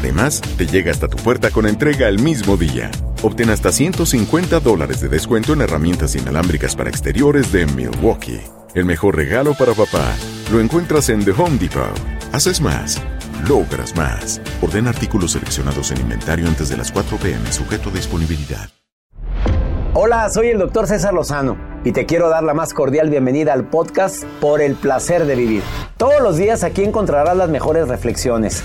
Además, te llega hasta tu puerta con entrega el mismo día. Obtén hasta 150 dólares de descuento en herramientas inalámbricas para exteriores de Milwaukee. El mejor regalo para papá lo encuentras en The Home Depot. Haces más, logras más. Orden artículos seleccionados en inventario antes de las 4 pm, sujeto a disponibilidad. Hola, soy el doctor César Lozano y te quiero dar la más cordial bienvenida al podcast Por el placer de vivir. Todos los días aquí encontrarás las mejores reflexiones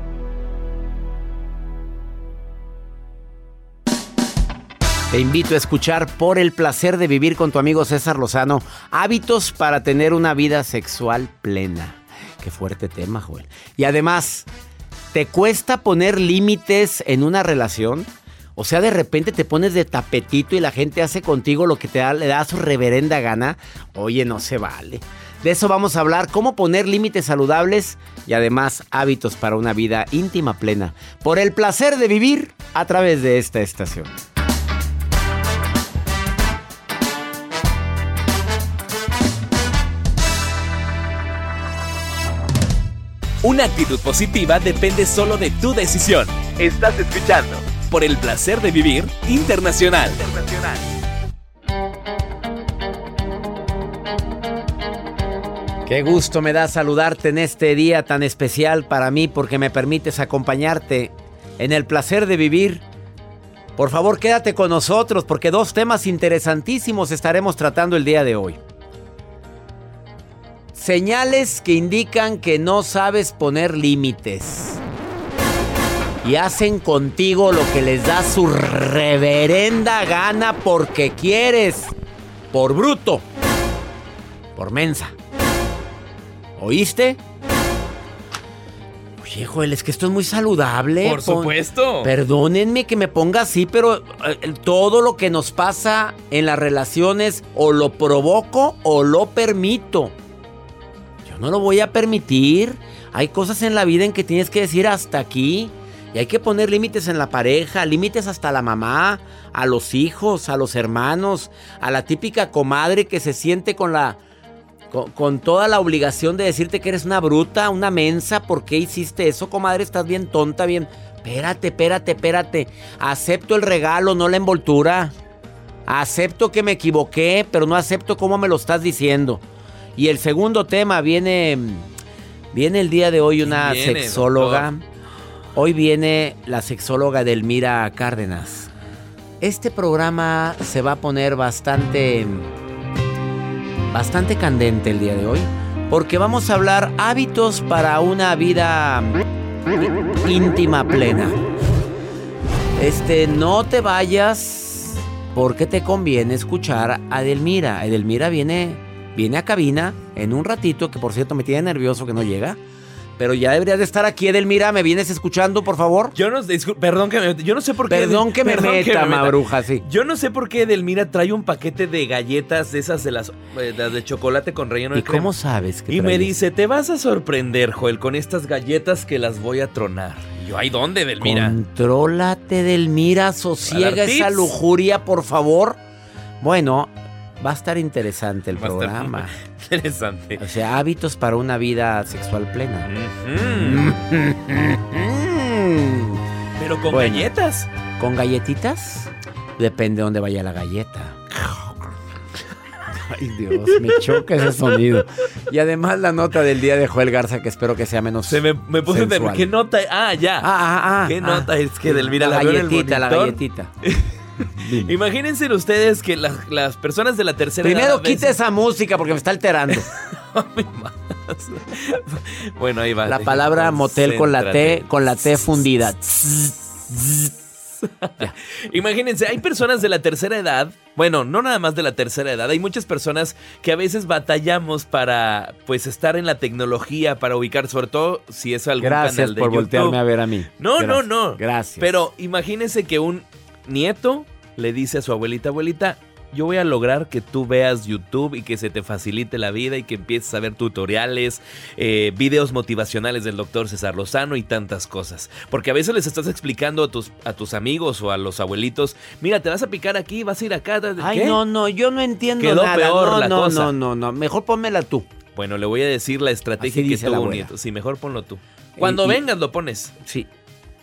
Te invito a escuchar por el placer de vivir con tu amigo César Lozano hábitos para tener una vida sexual plena. Qué fuerte tema, Joel. Y además, ¿te cuesta poner límites en una relación? O sea, de repente te pones de tapetito y la gente hace contigo lo que te da, le da su reverenda gana. Oye, no se vale. De eso vamos a hablar, cómo poner límites saludables y además hábitos para una vida íntima plena. Por el placer de vivir a través de esta estación. Una actitud positiva depende solo de tu decisión. Estás escuchando por el placer de vivir internacional. Qué gusto me da saludarte en este día tan especial para mí porque me permites acompañarte en el placer de vivir. Por favor, quédate con nosotros porque dos temas interesantísimos estaremos tratando el día de hoy. Señales que indican que no sabes poner límites. Y hacen contigo lo que les da su reverenda gana porque quieres. Por bruto. Por mensa. ¿Oíste? Oye, Joel, es que esto es muy saludable. Por supuesto. Perdónenme que me ponga así, pero eh, todo lo que nos pasa en las relaciones o lo provoco o lo permito. No lo voy a permitir. Hay cosas en la vida en que tienes que decir hasta aquí. Y hay que poner límites en la pareja, límites hasta la mamá, a los hijos, a los hermanos, a la típica comadre que se siente con la con, toda la obligación de decirte que eres una bruta, una mensa, ¿por qué hiciste eso, comadre? Estás bien tonta, bien. Espérate, espérate, espérate. Acepto el regalo, no la envoltura. Acepto que me equivoqué, pero no acepto cómo me lo estás diciendo. Y el segundo tema viene, viene el día de hoy una sexóloga. Hoy viene la sexóloga Delmira Cárdenas. Este programa se va a poner bastante, bastante candente el día de hoy, porque vamos a hablar hábitos para una vida íntima plena. Este, no te vayas porque te conviene escuchar a Delmira. Edelmira viene Viene a cabina en un ratito, que por cierto me tiene nervioso que no llega. Pero ya deberías de estar aquí, Edelmira. ¿Me vienes escuchando, por favor? Yo no, perdón que me, yo no sé por qué. Perdón que me meta, mabruja, sí. Yo no sé por qué Edelmira trae un paquete de galletas de esas de las, eh, de chocolate con relleno de ¿Y cómo sabes que Y me dice, te vas a sorprender, Joel, con estas galletas que las voy a tronar. Y yo, ¿ay dónde, Edelmira? Contrólate, Edelmira. Sosiega esa lujuria, por favor. Bueno, Va a estar interesante el Va programa. Interesante. O sea, hábitos para una vida sexual plena. Pero con Bueno. galletas. ¿Con galletitas? Depende de dónde vaya la galleta. Ay, Dios, me choca ese sonido. Y además la nota del día de Joel Garza, que espero que sea menos. Se me, me puse de. ¿Qué nota? Ah, ya. Ah, ah, ah. ¿Qué ah. nota? Es que del mira la la el galletita, la galletita. Imagínense ustedes que las, las personas de la tercera edad. Primero a veces- quita esa música porque me está alterando. Bueno, ahí va. La palabra motel con la T, con la T fundida. Imagínense, hay personas de la tercera edad, bueno, no nada más de la tercera edad, hay muchas personas que a veces batallamos para pues estar en la tecnología, para ubicar, sobre todo si es algún Gracias canal de por YouTube. voltearme a ver a mí. No, no, no. Gracias. Pero imagínense que un nieto le dice a su abuelita, abuelita, yo voy a lograr que tú veas YouTube y que se te facilite la vida y que empieces a ver tutoriales, eh, videos motivacionales del doctor César Lozano y tantas cosas. Porque a veces les estás explicando a tus, a tus amigos o a los abuelitos, mira, te vas a picar aquí, vas a ir acá. Ay, ¿qué? no, no, yo no entiendo Quedó nada. peor no, la no, cosa. no, no, no. Mejor pónmela tú. Bueno, le voy a decir la estrategia Así que tuvo un nieto. Sí, mejor ponlo tú. Cuando y- vengas lo pones. Sí,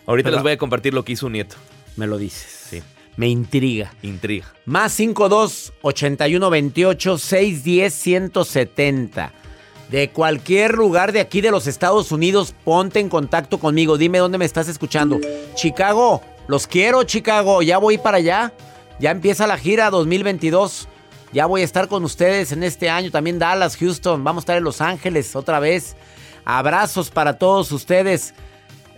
Ahorita Pero- les voy a compartir lo que hizo un nieto. me lo dices. Sí. Me intriga. Intriga. Más 52 81 28 610 170. De cualquier lugar de aquí de los Estados Unidos, ponte en contacto conmigo. Dime dónde me estás escuchando. Chicago, los quiero, Chicago. Ya voy para allá. Ya empieza la gira 2022. Ya voy a estar con ustedes en este año. También Dallas, Houston. Vamos a estar en Los Ángeles otra vez. Abrazos para todos ustedes.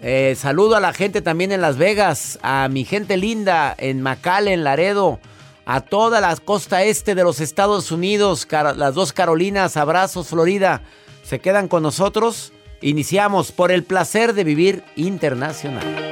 Eh, saludo a la gente también en Las Vegas, a mi gente linda en McAllen, Laredo, a toda la costa este de los Estados Unidos, las dos Carolinas, abrazos Florida. Se quedan con nosotros. Iniciamos por el placer de vivir internacional.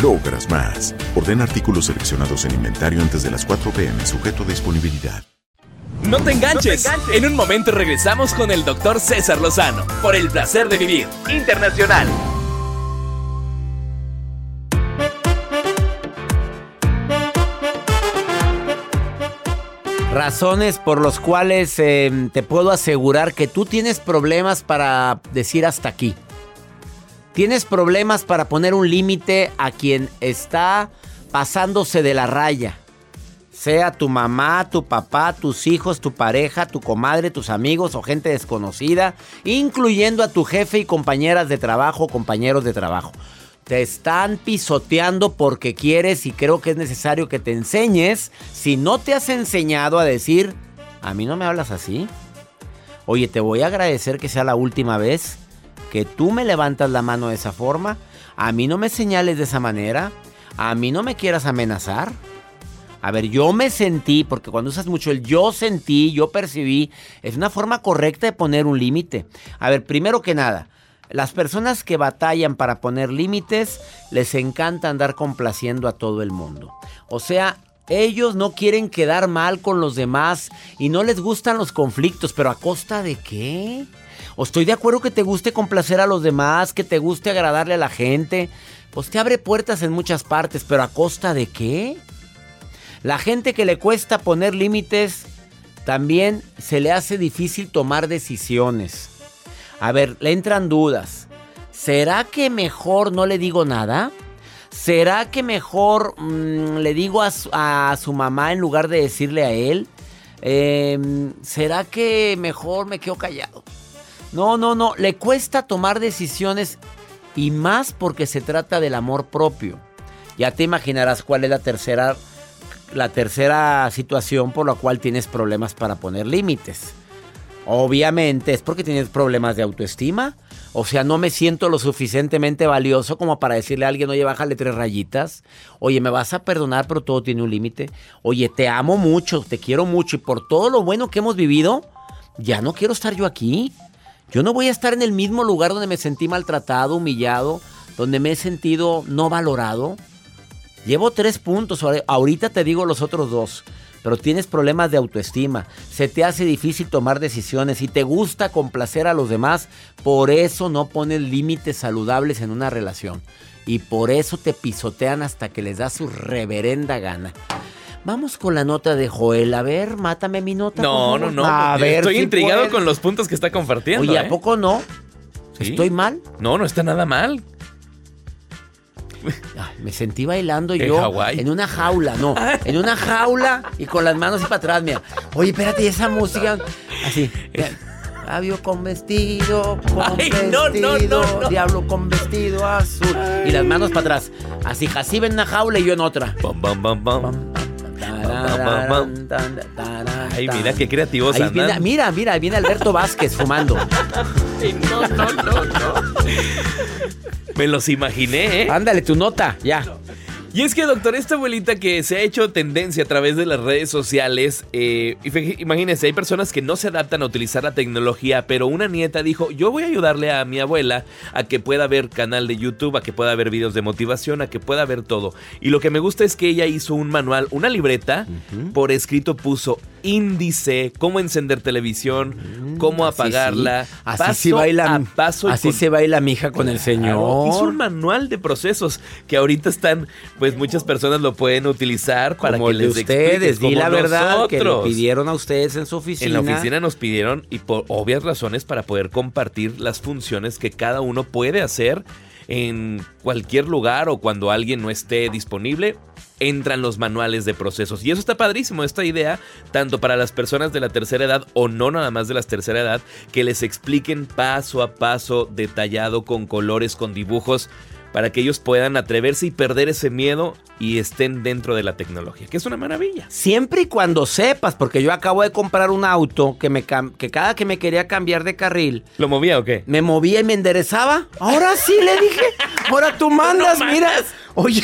logras más. Ordena artículos seleccionados en inventario antes de las 4 p.m. sujeto a disponibilidad. No te enganches. En un momento regresamos con el doctor César Lozano por el placer de vivir internacional. Razones por los cuales eh, te puedo asegurar que tú tienes problemas para decir hasta aquí. Tienes problemas para poner un límite a quien está pasándose de la raya. Sea tu mamá, tu papá, tus hijos, tu pareja, tu comadre, tus amigos o gente desconocida, incluyendo a tu jefe y compañeras de trabajo, compañeros de trabajo. Te están pisoteando porque quieres y creo que es necesario que te enseñes. Si no te has enseñado a decir, a mí no me hablas así. Oye, te voy a agradecer que sea la última vez que tú me levantas la mano de esa forma. A mí no me señales de esa manera. A mí no me quieras amenazar. A ver, yo me sentí, porque cuando usas mucho el yo sentí, yo percibí, es una forma correcta de poner un límite. A ver, primero que nada, las personas que batallan para poner límites les encanta andar complaciendo a todo el mundo. O sea, Ellos no quieren quedar mal con los demás y no les gustan los conflictos, pero ¿a costa de qué? O estoy de acuerdo que te guste complacer a los demás, que te guste agradarle a la gente. Pues te abre puertas en muchas partes, pero ¿a costa de qué? La gente que le cuesta poner límites, también se le hace difícil tomar decisiones. A ver, le entran dudas. ¿Será que mejor no le digo nada? ¿Será que mejor mm, le digo a su, mamá en lugar de decirle a él? Em, ¿Será que mejor me quedo callado? No, no, no. Le cuesta tomar decisiones y más porque se trata del amor propio. Ya te imaginarás cuál es la tercera, la tercera situación por la cual tienes problemas para poner límites. Obviamente es porque tienes problemas de autoestima. O sea, no me siento lo suficientemente valioso como para decirle a alguien, oye, bájale tres rayitas. Oye, me vas a perdonar, pero todo tiene un límite. Oye, te amo mucho, te quiero mucho y por todo lo bueno que hemos vivido, ya no quiero estar yo aquí. Yo no voy a estar en el mismo lugar donde me sentí maltratado, humillado, donde me he sentido no valorado. Llevo tres puntos, ahorita te digo los otros dos pero tienes problemas de autoestima, se te hace difícil tomar decisiones y te gusta complacer a los demás, por eso no pones límites saludables en una relación. Y por eso te pisotean hasta que les da su reverenda gana. Vamos con la nota de Joel. A ver, mátame mi nota. No, no, no. A ver Estoy intrigado con los puntos que está compartiendo. Oye, ¿a ¿eh? poco no? ¿Estoy mal? No, no está nada mal me sentí bailando yo en una jaula, no, en una jaula y con las manos y para atrás, mira. Oye, espérate, ¿y esa música así. Labio con vestido, con vestido, diablo con vestido azul. Y las manos para atrás. Así, así en una jaula y yo en otra. Ay, mira qué creativos Mira, mira, viene Alberto Vázquez fumando. no, no, no, no. Me los imaginé, ¿eh? Ándale, tu nota, ya. Y es que, doctor, esta abuelita que se ha hecho tendencia a través de las redes sociales, eh, imagínense, hay personas que no se adaptan a utilizar la tecnología, pero una nieta dijo, yo voy a ayudarle a mi abuela a que pueda ver canal de YouTube, a que pueda ver videos de motivación, a que pueda ver todo. Y lo que me gusta es que ella hizo un manual, una libreta, por escrito puso índice, cómo encender televisión, cómo apagarla. Así se baila, paso así se baila mi hija con el señor. Hizo un manual de procesos que ahorita están, pues muchas personas lo pueden utilizar para que les ustedes, di la verdad que le pidieron a ustedes en su oficina. En la oficina nos pidieron y por obvias razones para poder compartir las funciones que cada uno puede hacer en cualquier lugar o cuando alguien no esté disponible entran los manuales de procesos. Y eso está padrísimo, esta idea, tanto para las personas de la tercera edad o no nada más de la tercera edad, que les expliquen paso a paso, detallado, con colores, con dibujos, para que ellos puedan atreverse y perder ese miedo y estén dentro de la tecnología, que es una maravilla. Siempre y cuando sepas, porque yo acabo de comprar un auto que, me que cada que me quería cambiar de carril... ¿Lo movía o qué? Me movía y me enderezaba. Ahora sí, le dije. Ahora tú mandas, mira. Oye,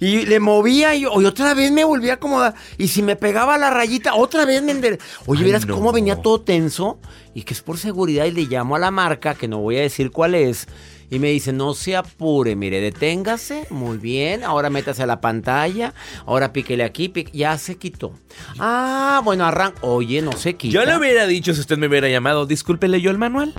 y le movía y, otra vez me volvía a acomodar. Y si me pegaba la rayita, otra vez me. Oye, verás cómo venía todo tenso. Y que es por seguridad y le llamo a la marca, que no voy a decir cuál es y me dice, no se apure, mire, deténgase, muy bien, ahora métase a la pantalla, ahora píquele aquí, ya se quitó. Ah, bueno, arranca, oye, no se quita. Yo le hubiera dicho si usted me hubiera llamado, discúlpele yo el manual.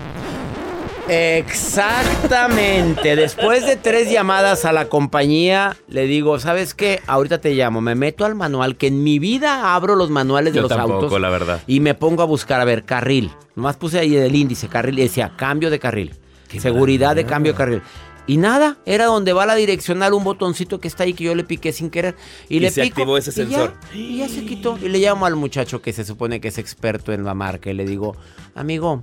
Exactamente. Después de tres llamadas a la compañía, le digo, ¿sabes qué? Ahorita te llamo, me meto al manual, que en mi vida abro los manuales de los autos. la verdad. Y me pongo a buscar, a ver, carril. Nomás puse ahí el índice, carril, y decía, cambio de carril seguridad de cambio de carril. Y nada, era donde va la direccional, un botoncito que está ahí que yo le piqué sin querer. Y, le se activó ese sensor. y ya se quitó. Y le llamo al muchacho que se supone que es experto en la marca y le digo, amigo,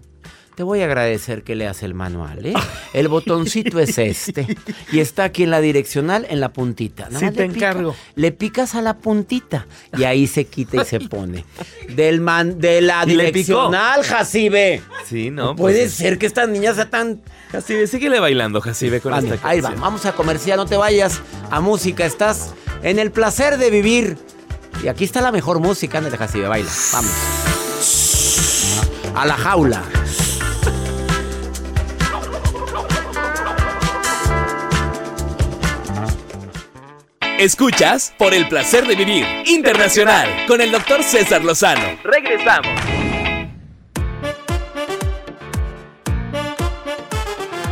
te voy a agradecer que leas el manual, ¿eh? El botoncito es este. Y está aquí en la direccional, en la puntita. sí, te encargo. Le picas a la puntita y ahí se quita y se pone. Del man, de la direccional, Jacibe. Sí, no. Pues puede ser que esta niña sea tan. Jacibe, síguele bailando, Jacibe, con esta Ahí va, vamos a comercial, no te vayas a música. Estás en el placer de vivir. Y aquí está la mejor música, de Jacibe, baila. Vamos. A la jaula. Escuchas por el placer de vivir internacional con el doctor César Lozano. Regresamos.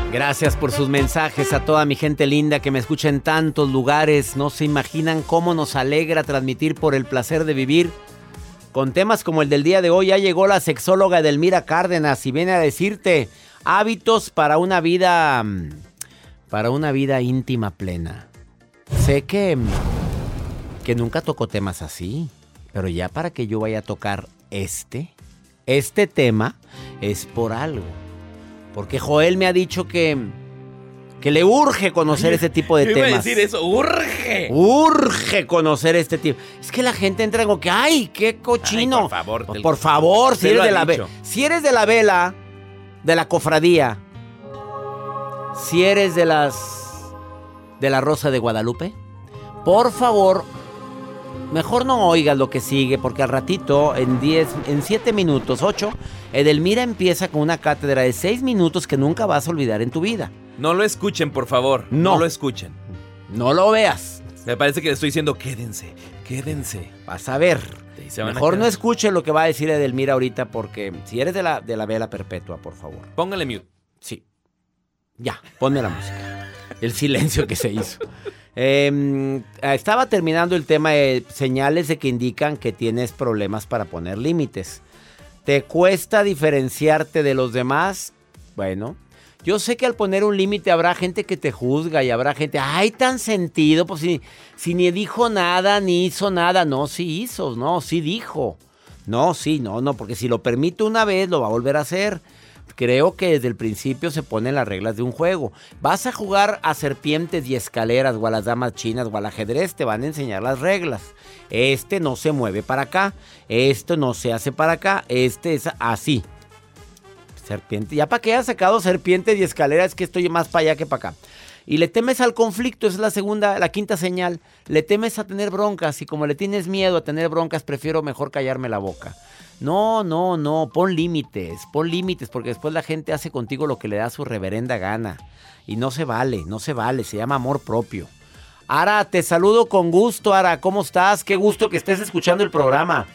Gracias por sus mensajes a toda mi gente linda que me escucha en tantos lugares. No se imaginan cómo nos alegra transmitir por el placer de vivir. Con temas como el del día de hoy ya llegó la sexóloga Delmira Cárdenas y viene a decirte hábitos para una vida mm, para una vida íntima plena. Sé que que nunca tocó temas así, pero ya para que yo vaya a tocar este este tema es por algo. Porque Joel me ha dicho que, que le urge conocer ese tipo de Yo temas. iba a decir eso, urge. Urge conocer este tipo. Es que la gente entra como que, ¡ay, qué cochino! Ay, por favor, te- Por favor, si eres, de la dicho. si eres de la vela, de la cofradía, si eres de las. De la Rosa de Guadalupe, por favor, mejor no oigas lo que sigue, porque al ratito, en 10, en 7 minutos, 8, Edelmira empieza con una cátedra de 6 minutos que nunca vas a olvidar en tu vida. No lo escuchen, por favor. No. No, lo escuchen. No lo veas. Me parece que le estoy diciendo, quédense, quédense. Vas a ver. A Mejor no escuche lo que va a decir Edelmira ahorita porque si eres de la, de la vela perpetua, por favor. Póngale mute. Sí. Ya, ponme la música. El silencio que se hizo. Eh, estaba terminando el tema de señales de que indican que tienes problemas para poner límites. ¿Te cuesta diferenciarte de los demás? Bueno, yo sé que al poner un límite habrá gente que te juzga y habrá gente, ay, tan sentido, pues si, si ni dijo nada, ni hizo nada. No, sí hizo, no, sí dijo. No, sí, no, no, porque si lo permite una vez, lo va a volver a hacer. Creo que desde el principio se ponen las reglas de un juego. Vas a jugar a serpientes y escaleras o a las damas chinas o al ajedrez, te van a enseñar las reglas. Este no se mueve para acá, esto no se hace para acá, este es así. Serpiente, ya para que hayas sacado serpientes y escaleras, que estoy más para allá que para acá. Y le temes al conflicto, es la segunda, la quinta señal. Le temes a tener broncas y como le tienes miedo a tener broncas, prefiero mejor callarme la boca. No, no, no, pon límites, pon límites, porque después la gente hace contigo lo que le da su reverenda gana. Y no se vale, no se vale, se llama amor propio. Ara, te saludo con gusto, Ara, ¿cómo estás? Qué gusto que estés escuchando el programa.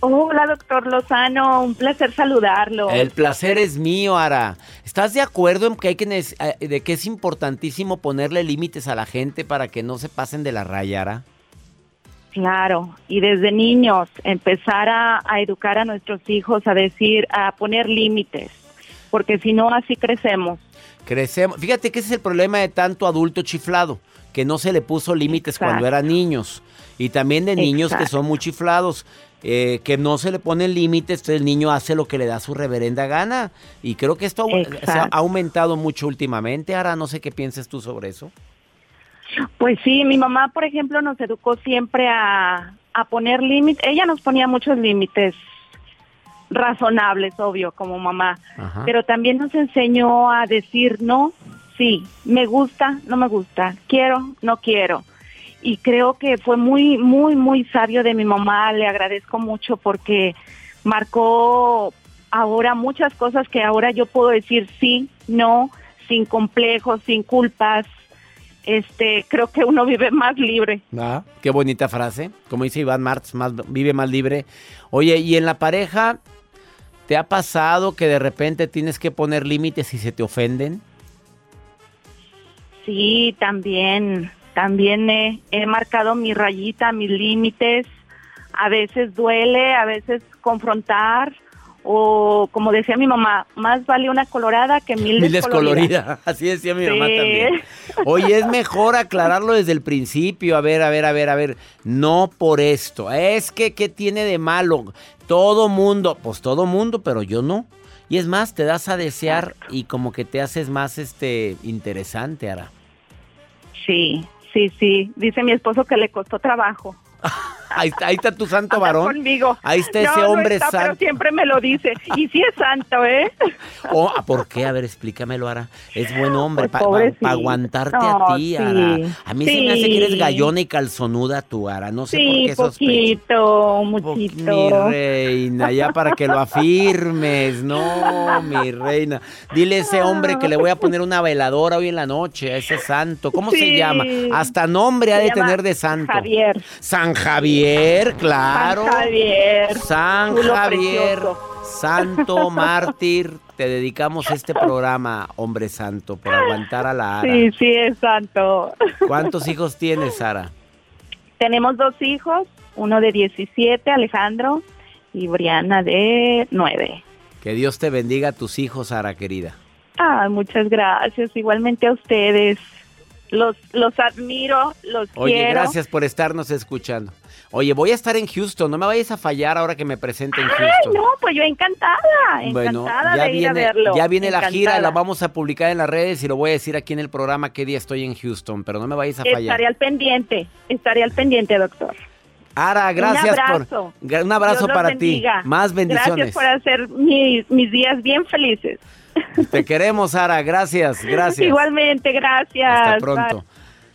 Hola, doctor Lozano, un placer saludarlo. El placer es mío, Ara. ¿Estás de acuerdo en que hay que eh, de que es importantísimo ponerle límites a la gente para que no se pasen de la raya, Ara? Claro, y desde niños empezar a, a educar a nuestros hijos, a decir, a poner límites, porque si no, así crecemos. Crecemos. Fíjate que ese es el problema de tanto adulto chiflado, que no se le puso límites Exacto. cuando eran niños. Y también de niños que son muy chiflados, eh, que no se le ponen límites, entonces el niño hace lo que le da su reverenda gana. Y creo que esto au- se ha aumentado mucho últimamente. Ahora no sé qué pienses tú sobre eso. Pues sí, mi mamá, por ejemplo, nos educó siempre a, a poner límites. Ella nos ponía muchos límites razonables, obvio, como mamá. Ajá. Pero también nos enseñó a decir no, sí, me gusta, no me gusta, quiero, no quiero. Y creo que fue muy, muy, muy sabio de mi mamá. Le agradezco mucho porque marcó ahora muchas cosas que ahora yo puedo decir sí, no, sin complejos, sin culpas. Este, creo que uno vive más libre. Ah, qué bonita frase. Como dice Iván Martz, más, vive más libre. Oye, ¿y en la pareja te ha pasado que de repente tienes que poner límites y se te ofenden? Sí, también, también he, he marcado mi rayita, mis límites. A veces duele, a veces confrontar, o como decía mi mamá, más vale una colorada que mil, Mil descoloridas. descolorida. Así decía mi mamá también. Oye, es mejor aclararlo desde el principio. A ver, a ver, a ver, a ver. No por esto. Es que, ¿qué tiene de malo? Todo mundo, pues todo mundo, pero yo no. Y es más, te das a desear y como que te haces más este interesante, Ara. Sí, sí, sí. Dice mi esposo que le costó trabajo. Ahí está, ahí está tu santo Anda varón. conmigo. Ahí está No, ese no hombre está, Pero santo. siempre me lo dice. Y sí es santo, ¿eh? Oh, ¿a ¿Por qué? A ver, explícamelo, Ara. Es buen hombre para aguantarte a ti, sí. Ara. A mí se me hace que eres Sí. gallona y calzonuda tú, Ara. No sé por Sí, qué sospecho. poquito, Mi muchito. reina, ya para que lo afirmes, no, mi reina. Dile a ese hombre que le voy a poner una veladora hoy en la noche, a ese santo. ¿Cómo se Sí. llama? Hasta nombre ha de tener de santo. Javier. San Javier, claro. San Javier. San Javier, santo mártir. Te dedicamos este programa, hombre santo, por aguantar a la Ara. Sí, sí es santo. ¿Cuántos hijos tienes, Sara? Tenemos dos hijos, uno de 17, Alejandro, y Briana de 9. Que Dios te bendiga a tus hijos, Sara, querida. Ah, muchas gracias. Igualmente a ustedes. Los, los admiro, los Oye, quiero. gracias por estarnos escuchando. Oye, voy a estar en Houston, no me vayas a fallar ahora que me presente en Ay, Houston. no, pues yo encantada, Bueno, encantada ya de ir a viene, verlo. ya viene la gira, la vamos a publicar en las redes y lo voy a decir aquí en el programa qué día estoy en Houston, pero no me vayas a fallar. Estaré al pendiente, estaré al pendiente, doctor. Ara, gracias un abrazo. por un abrazo Dios para ti. Más bendiciones. Gracias por hacer mis, mis días bien felices. Te queremos, Ara, gracias, gracias. Igualmente, gracias. Hasta pronto. Bye.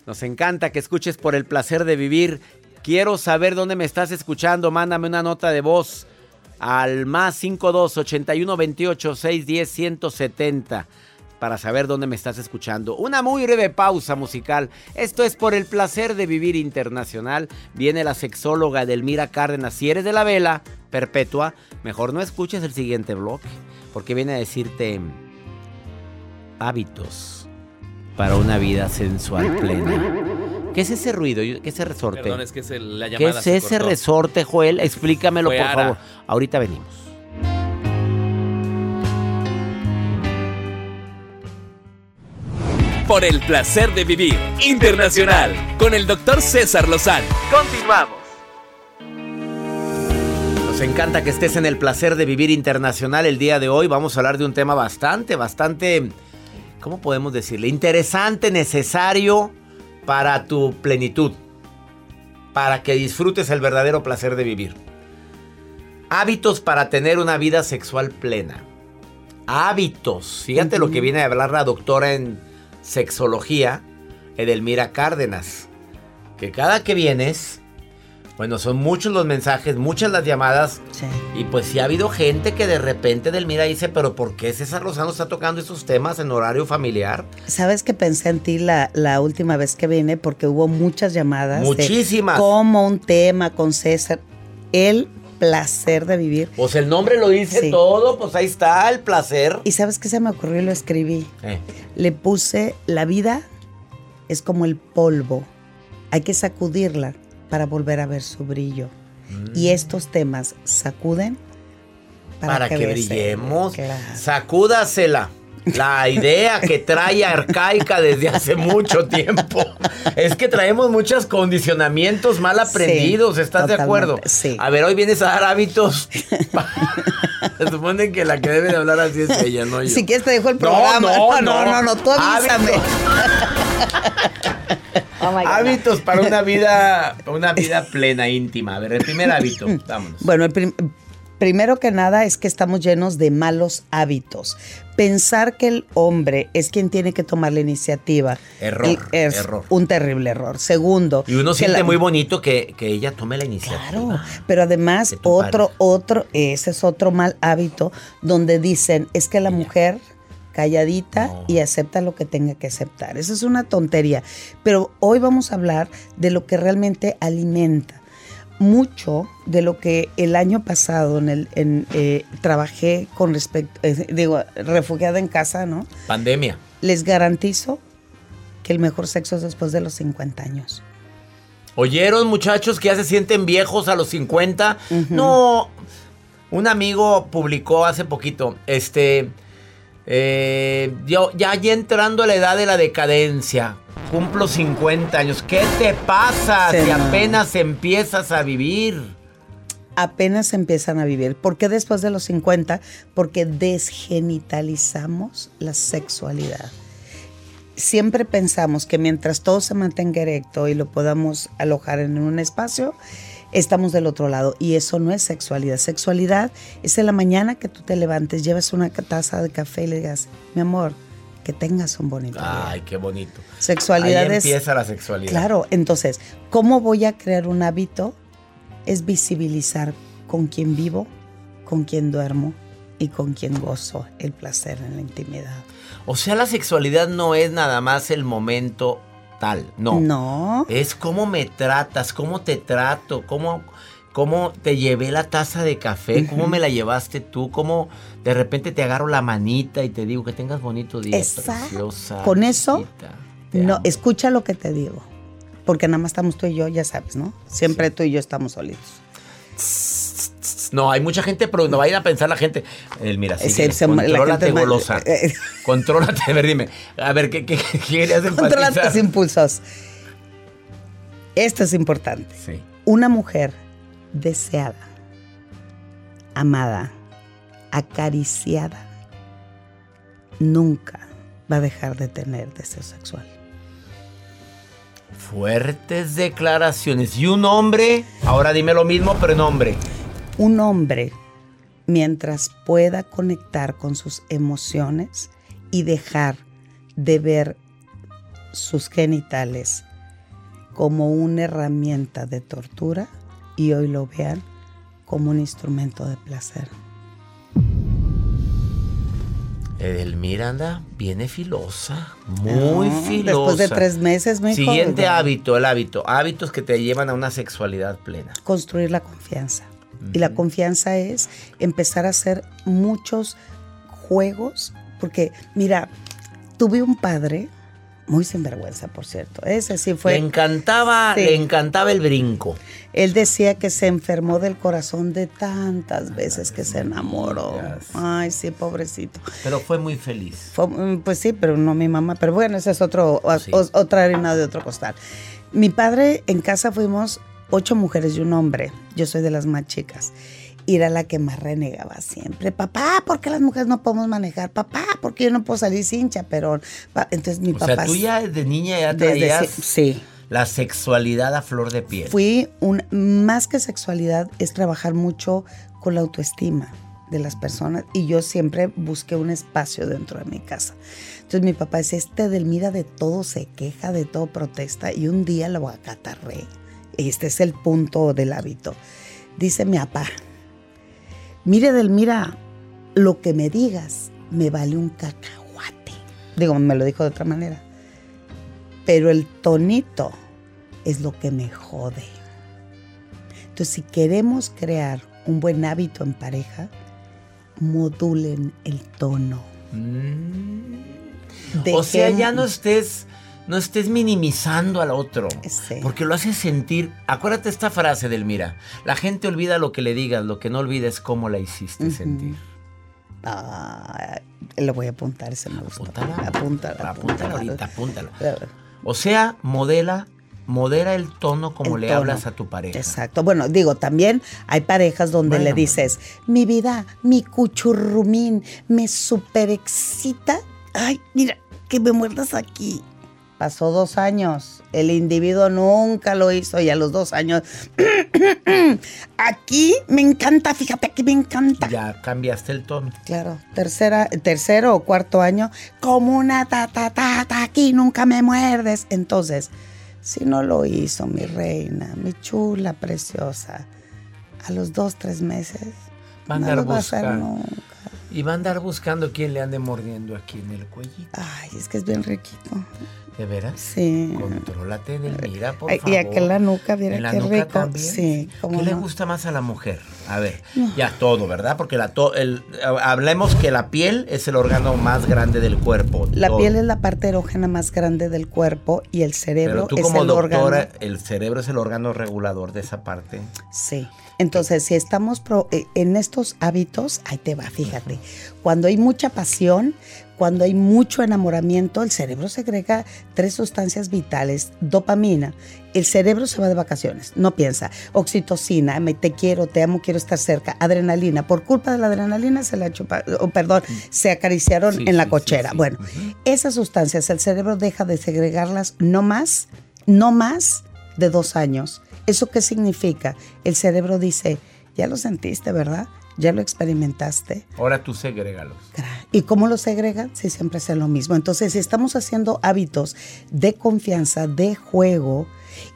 Nos encanta que escuches por el placer de vivir. Quiero saber dónde me estás escuchando. Mándame una nota de voz al más 52 81 28 610 170 para saber dónde me estás escuchando. Una muy breve pausa musical. Esto es por el placer de vivir internacional. Viene la sexóloga Edelmira Cárdenas. Si eres de la vela perpetua, mejor no escuches el siguiente bloque porque viene a decirte hábitos para una vida sensual plena. ¿Qué es ese ruido? ¿Qué es ese resorte? Perdón, es que es el- la ¿Qué llamada es se ese cortó. resorte, Joel? Explícamelo, Fue por Ara. favor. Ahorita venimos. Por el placer de vivir internacional con el doctor César Lozano. Continuamos. Nos encanta que estés en el placer de vivir internacional el día de hoy. Vamos a hablar de un tema bastante, bastante, ¿cómo podemos decirle? Interesante, necesario para tu plenitud. Para que disfrutes el verdadero placer de vivir. Hábitos para tener una vida sexual plena. Hábitos. Fíjate lo que viene a hablar la doctora en sexología, Edelmira Cárdenas. Que cada que vienes, bueno, son muchos los mensajes, muchas las llamadas. Sí. Y pues sí ha habido gente que de repente Edelmira dice, pero ¿por qué César Lozano está tocando esos temas en horario familiar? ¿Sabes que pensé en ti la, la última vez que vine? Porque hubo muchas llamadas. Muchísimas. Como un tema con César. El placer de vivir. Pues el nombre lo dice Sí. todo, pues ahí está el placer. ¿Y sabes qué se me ocurrió y lo escribí? Eh, Le puse, la vida es como el polvo. Hay que sacudirla para volver a ver su brillo. Y estos temas sacuden para, para, que, brillemos. Claro. Sacúdasela. La idea que trae arcaica desde hace mucho tiempo es que traemos muchos condicionamientos mal aprendidos, ¿estás de acuerdo? sí. A ver, hoy vienes a dar hábitos. Se supone que la que debe de hablar así es ella, no yo. Si quieres te dejo el No, programa. no, no, no. no, no, tú avísame. Hábitos. Oh. Hábitos para una vida, una vida plena, íntima. A ver, el primer hábito, vámonos. Bueno, el prim- primero que nada es que estamos llenos de malos hábitos. Pensar que el hombre es quien tiene que tomar la iniciativa. Error, es error. un terrible error. Segundo. Y uno siente la- muy bonito que, que ella tome la iniciativa. Claro, pero además otro, otro, ese es otro mal hábito donde dicen es que la mujer calladita No. y acepta lo que tenga que aceptar. Eso es una tontería. Pero hoy vamos a hablar de lo que realmente alimenta. Mucho de lo que el año pasado en el, en, eh, trabajé con respecto, eh, digo, refugiada en casa, ¿no? Pandemia. Les garantizo que el mejor sexo es después de los 50 años. ¿Oyeron, muchachos, que ya se sienten viejos a los 50? No. Un amigo publicó hace poquito, este, eh, yo ya ya entrando a la edad de la decadencia, cumplo 50 años. ¿Qué te pasa Sí, si no. apenas empiezas a vivir? apenas empiezan a vivir. ¿Por qué después de los 50? Porque desgenitalizamos la sexualidad. Siempre pensamos que mientras todo se mantenga erecto y lo podamos alojar en un espacio, estamos del otro lado. Y eso no es sexualidad. Sexualidad es en la mañana que tú te levantes, llevas una taza de café y le digas, mi amor, que tengas un bonito día. Ay, qué bonito. Sexualidad Ahí es- empieza la sexualidad. Claro, entonces, ¿cómo voy a crear un hábito? Es visibilizar con quién vivo, con quién duermo y con quién gozo el placer en la intimidad. O sea, la sexualidad no es nada más el momento no. No. Es cómo me tratas, cómo te trato, cómo, cómo te llevé la taza de café, cómo me la llevaste tú, cómo de repente te agarro la manita y te digo que tengas bonito día, Exacto. preciosa. Con eso, no, escucha lo que te digo. Porque nada más estamos tú y yo, ya sabes, ¿no? Siempre tú y yo estamos solitos. No, hay mucha gente, pero no vayan a pensar la gente. El mira, sí, Se- se- la contrólate, mal- golosa. eh, Contrólate, a ver, dime. A ver, ¿qué, qué, qué querías Controla tus impulsos. Esto es importante. Sí. Una mujer deseada, amada, acariciada, nunca va a dejar de tener deseo sexual. Fuertes declaraciones. Y un hombre, ahora dime lo mismo, pero en hombre. Un hombre, mientras pueda conectar con sus emociones y dejar de ver sus genitales como una herramienta de tortura y hoy lo vean como un instrumento de placer. Edelmira anda, viene filosa, muy filosa. Después de tres meses, me Siguiente hábito, el hábito. Hábitos que te llevan a una sexualidad plena. construir la confianza. Y la confianza es empezar a hacer muchos juegos, porque mira, tuve un padre muy sinvergüenza, por cierto. Ese sí fue. le encantaba, Sí. le encantaba el brinco. Él decía que se enfermó del corazón de tantas veces que se enamoró. Ay, sí, pobrecito. Pero fue muy feliz. Fue, mm, pues sí, pero no mi mamá. Pero bueno, esa es otro, Sí. o- otra harina de otro costal. Mi padre en casa fuimos ocho mujeres y un hombre. Yo soy de las más chicas. Y era la que más renegaba siempre. Papá, ¿por qué las mujeres no podemos manejar? Papá, ¿por qué yo no puedo salir sin chaperón? Entonces mi O papá... sea, tú ya desde niña ya desde traías si- sí. la sexualidad a flor de piel. Fui un más que sexualidad es trabajar mucho con la autoestima de las personas y yo siempre busqué un espacio dentro de mi casa. Entonces mi papá decía, este Delmira de todo se queja, de todo protesta y un día lo acatarré. Este es el punto del hábito. Dice mi papá, mire Delmira, lo que me digas me vale un cacahuate. Digo, me lo dijo de otra manera. Pero el tonito es lo que me jode. Entonces, si queremos crear un buen hábito en pareja, modulen el tono. O sea, ya no estés, no estés minimizando al otro. Sí. Porque lo haces sentir. Acuérdate esta frase del Mira. La gente olvida lo que le digas, lo que no olvida es cómo la hiciste sentir. Ah, lo voy a apuntar, ese me gustó. Apúntala. Apúntala, Apúntala ahorita, apúntala. O sea, modela, modera el tono como El le tono. hablas a tu pareja. Exacto. Bueno, digo, también hay parejas donde Bueno, le dices, mi vida, mi cuchurrumín, me super excita. Ay, mira, que me muerdas aquí. Pasó dos años. El individuo nunca lo hizo y a los dos años, aquí me encanta, fíjate, aquí me encanta. Ya cambiaste el tono. Claro, tercera, tercero o cuarto año, como una ta ta ta ta, aquí nunca me muerdes. Entonces, si no lo hizo mi reina, mi chula preciosa, a los dos, tres meses, Va a no lo va a hacer buscando. nunca. Y va a andar buscando quién le ande mordiendo aquí en el cuellito. Ay, es que es bien riquito. ¿De veras? Sí. Contrólate, Delmira, por favor. Y aquí en la nuca, ¿En la qué nuca rico. también? Sí, ¿Qué le gusta más a la mujer? A ver, ya todo, ¿verdad? Porque la to- el, hablemos que la piel es el órgano más grande del cuerpo. La todo. piel es la parte erógena más grande del cuerpo y el cerebro Pero tú es como el doctora, órgano. el cerebro es el órgano regulador de esa parte. Sí. Entonces, si estamos pro- eh, en estos hábitos, ahí te va, fíjate. Cuando hay mucha pasión, cuando hay mucho enamoramiento, el cerebro segrega tres sustancias vitales, dopamina. El cerebro se va de vacaciones, no piensa. Oxitocina, me te quiero, te amo, quiero estar cerca. Adrenalina, por culpa de la adrenalina se la chupa, oh, perdón, se acariciaron Sí, en la sí, cochera. Bueno, esas sustancias el cerebro deja de segregarlas no más, no más de dos años ¿Eso qué significa? El cerebro dice, ya lo sentiste, ¿verdad? Ya lo experimentaste. Ahora tú segregalos. ¿Y cómo lo segregan? Si siempre es lo mismo. Entonces, si estamos haciendo hábitos de confianza, de juego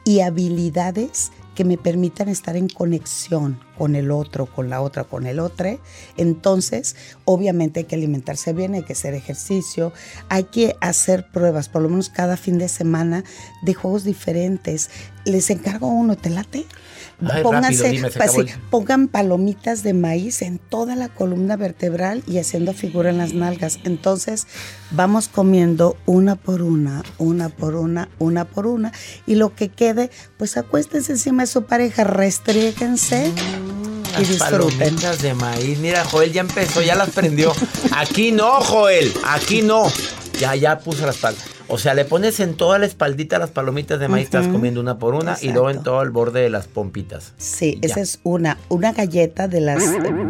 y habilidades que me permitan estar en conexión con el otro, con la otra, con el otro, entonces obviamente hay que alimentarse bien, hay que hacer ejercicio, hay que hacer pruebas, por lo menos cada fin de semana, de juegos diferentes. Les encargo uno, ¿te late? Ay, Pónganse, rápido, dime, pongan palomitas de maíz en toda la columna vertebral y haciendo figura en las nalgas. Entonces vamos comiendo una por una, una por una, una por una. Y lo que quede, pues acuéstense encima de su pareja, restríguense y Las disfruten. palomitas de maíz. Mira, Joel ya empezó, ya las prendió. Aquí no, Joel, aquí no. Ya, ya puso las pal. O sea, le pones en toda la espaldita las palomitas de maíz, estás comiendo una por una y luego en todo el borde de las pompitas. Sí, esa es una, una galleta de las,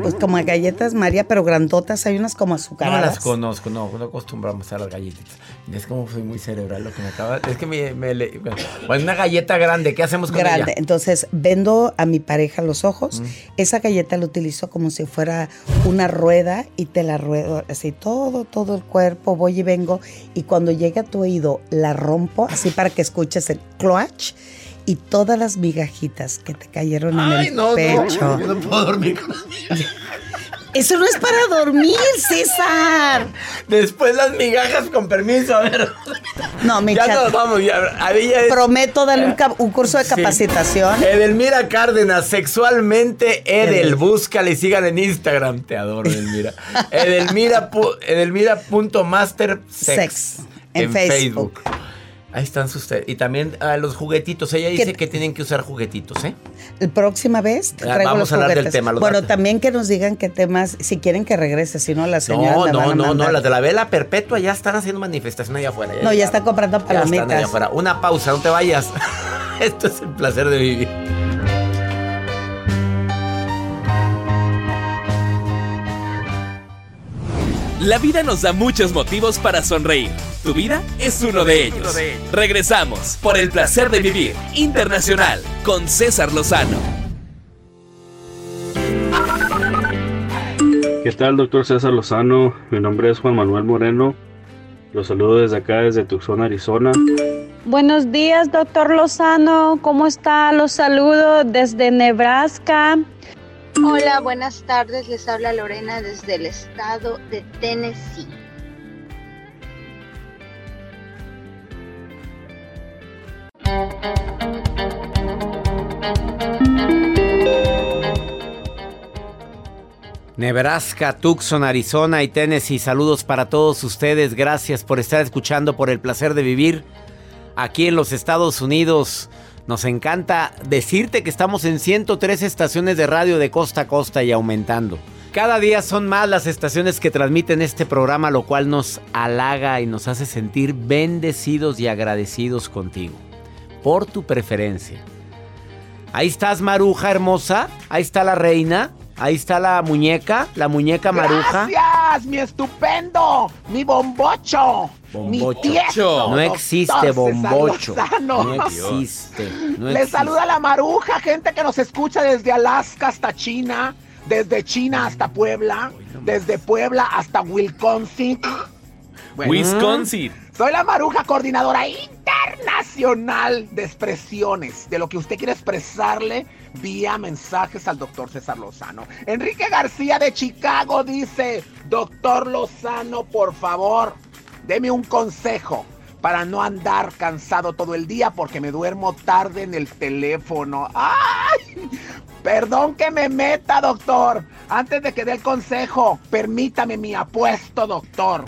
pues como galletas María, pero grandotas, hay unas como No azucaradas. las conozco, no, no acostumbramos a las galletitas. Es como soy muy cerebral lo que me acaba. Es que me, me bueno, una galleta grande, ¿qué hacemos con grande. ella? Entonces vendo a mi pareja los ojos. Esa galleta la utilizo como si fuera una rueda y te la ruedo así todo, todo el cuerpo, voy y vengo. Y cuando llega tu oído, la rompo así para que escuches el clutch y todas las migajitas que te cayeron en el pecho. yo no puedo dormir con Eso no es para dormir, César. Después las migajas, con permiso, a ver. No, mi Ya chat- nos vamos, ya. A es- Prometo darle un, curso de Sí. capacitación. Edelmira Cárdenas, sexualmente Edel, Edel. búscale y síganle en Instagram. Te adoro, Edelmira. Edelmira, pu- Edelmira.mastersex Sex, en Facebook. Ahí están sus. Y también a los juguetitos. Ella dice que tienen que usar juguetitos, ¿eh? La próxima vez Ah, traigo vamos los a hablar del tema, los bueno, datos. también que nos digan qué temas, si quieren que regrese, si no la señora No, no, no, no. Las de la vela perpetua ya están haciendo manifestación allá afuera. No, ya está comprando Ya están allá palomitas. afuera. Una pausa, no te vayas. Esto es el placer de vivir. La vida nos da muchos motivos para sonreír. Tu vida es uno de ellos. Regresamos por el placer de vivir internacional con César Lozano. ¿Qué tal, doctor César Lozano? Mi nombre es Juan Manuel Moreno. Los saludo desde acá, desde Tucson, Arizona. Buenos días, doctor Lozano. ¿Cómo está? Los saludo desde Nebraska. Hola, buenas tardes. Les habla Lorena desde el estado de Tennessee. Nebraska, Tucson, Arizona y Tennessee. Saludos para todos ustedes. Gracias por estar escuchando por el placer de vivir aquí en los Estados Unidos. Nos encanta decirte que estamos en 103 estaciones de radio de costa a costa y aumentando. Cada día son más las estaciones que transmiten este programa, lo cual nos halaga y nos hace sentir bendecidos y agradecidos contigo por tu preferencia. Ahí estás, Maruja hermosa. Ahí está la reina. Ahí está la muñeca, la muñeca Maruja. Gracias, mi estupendo, mi bombocho, mi No existe bombocho. No existe. No Les existe. saluda la maruja, gente que nos escucha desde Alaska hasta China, desde China hasta Puebla, desde Puebla hasta Wisconsin. Bueno, Wisconsin. Soy la maruja coordinadora internacional de expresiones, de lo que usted quiere expresarle vía mensajes al doctor César Lozano. Enrique García de Chicago dice, doctor Lozano, por favor, deme un consejo para no andar cansado todo el día porque me duermo tarde en el teléfono. ¡Ay! Perdón que me meta, doctor. Antes de que dé el consejo, permítame mi apuesto, doctor.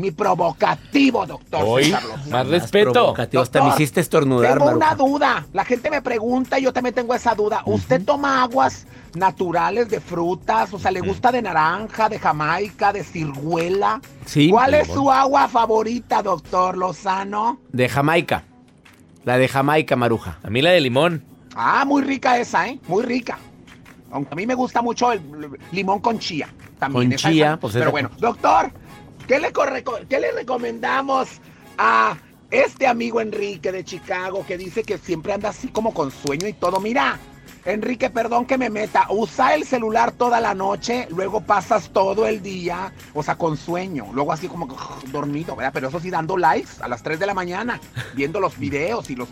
Mi provocativo, doctor. Hoy, César Lozano. más respeto. provocativo, hasta me Doctor, hiciste estornudar, Tengo una duda. La gente me pregunta y yo también tengo esa duda. ¿Usted toma aguas naturales de frutas? O sea, ¿le gusta de naranja, de jamaica, de ciruela? Sí, ¿Cuál es su agua favorita, doctor Lozano? De Jamaica. La de Jamaica, Maruja. A mí la de limón. Ah, muy rica esa, ¿eh? Muy rica. Aunque a mí me gusta mucho el limón con chía. También Con esa- chía, esa. pues Pero esa- bueno, doctor, ¿qué le, corre- qué le recomendamos a este amigo Enrique de Chicago que dice que siempre anda así como con sueño y todo. Mira, Enrique, perdón que me meta. Usa el celular toda la noche, luego pasas todo el día, o sea, con sueño. Luego así como dormido, ¿verdad? Pero eso sí, dando likes a las 3 de la mañana, viendo los videos y los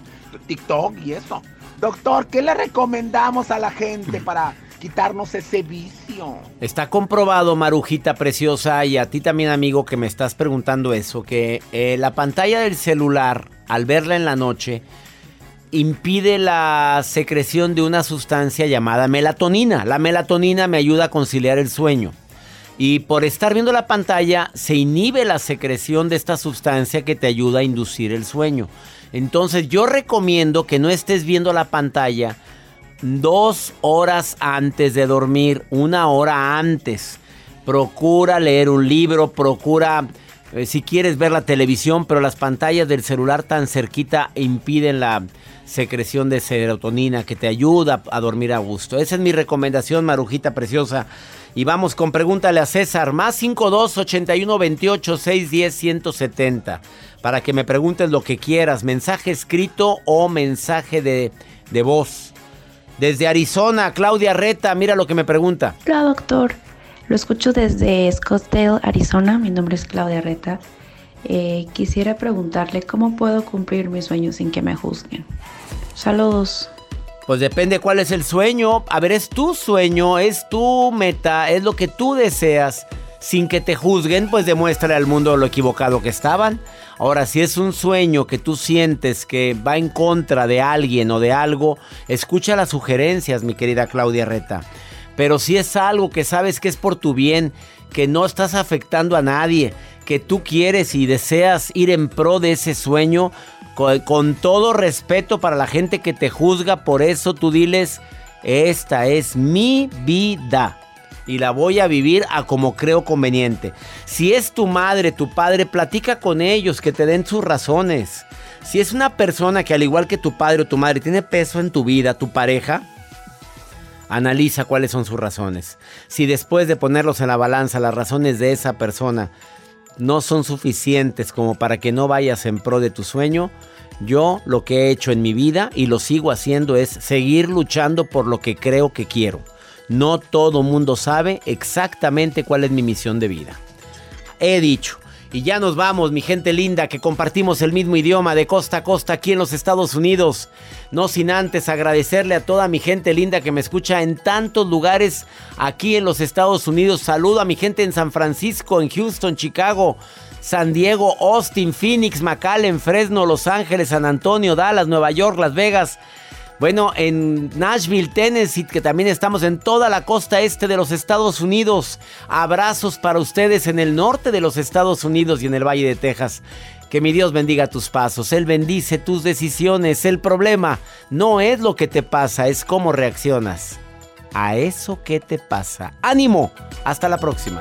TikTok y eso. Doctor, ¿qué le recomendamos a la gente para quitarnos ese vicio? Está comprobado, Marujita preciosa, y a ti también, amigo, que me estás preguntando eso, que eh, la pantalla del celular, al verla en la noche, impide la secreción de una sustancia llamada melatonina. La melatonina me ayuda a conciliar el sueño. Y por estar viendo la pantalla se inhibe la secreción de esta sustancia que te ayuda a inducir el sueño. Entonces yo recomiendo que no estés viendo la pantalla dos horas antes de dormir, una hora antes. Procura leer un libro, procura eh, si quieres ver la televisión, pero las pantallas del celular tan cerquita impiden la secreción de serotonina que te ayuda a dormir a gusto. Esa es mi recomendación, Marujita preciosa. Y vamos con pregúntale a César, más 52 81 28 610 170. Para que me preguntes lo que quieras, mensaje escrito o mensaje de, de voz. Desde Arizona, Claudia Reta, mira lo que me pregunta. Hola, doctor. Lo escucho desde Scottsdale, Arizona. Mi nombre es Claudia Reta. Eh, quisiera preguntarle cómo puedo cumplir mis sueños sin que me juzguen. Saludos. Pues depende cuál es el sueño. A ver, es tu sueño, es tu meta, es lo que tú deseas. Sin que te juzguen, pues demuéstrale al mundo lo equivocado que estaban. Ahora, si es un sueño que tú sientes que va en contra de alguien o de algo, escucha las sugerencias, mi querida Claudia Reta. Pero si es algo que sabes que es por tu bien, que no estás afectando a nadie, que tú quieres y deseas ir en pro de ese sueño, con, todo respeto para la gente que te juzga, por eso tú diles, esta es mi vida y la voy a vivir a como creo conveniente. Si es tu madre, tu padre, platica con ellos, que te den sus razones. Si es una persona que al igual que tu padre o tu madre tiene peso en tu vida, tu pareja, analiza cuáles son sus razones. Si después de ponerlos en la balanza las razones de esa persona no son suficientes como para que no vayas en pro de tu sueño, yo lo que he hecho en mi vida y lo sigo haciendo es seguir luchando por lo que creo que quiero. No todo mundo sabe exactamente cuál es mi misión de vida. He dicho, y ya nos vamos, mi gente linda, que compartimos el mismo idioma de costa a costa aquí en los Estados Unidos. No sin antes agradecerle a toda mi gente linda que me escucha en tantos lugares aquí en los Estados Unidos. Saludo a mi gente en San Francisco, en Houston, Chicago, San Diego, Austin, Phoenix, McAllen, Fresno, Los Ángeles, San Antonio, Dallas, Nueva York, Las Vegas. Bueno, en Nashville, Tennessee, que también estamos en toda la costa este de los Estados Unidos. Abrazos para ustedes en el norte de los Estados Unidos y en el Valle de Texas. Que mi Dios bendiga tus pasos, Él bendice tus decisiones. El problema no es lo que te pasa, es cómo reaccionas a eso que te pasa. Ánimo, hasta la próxima.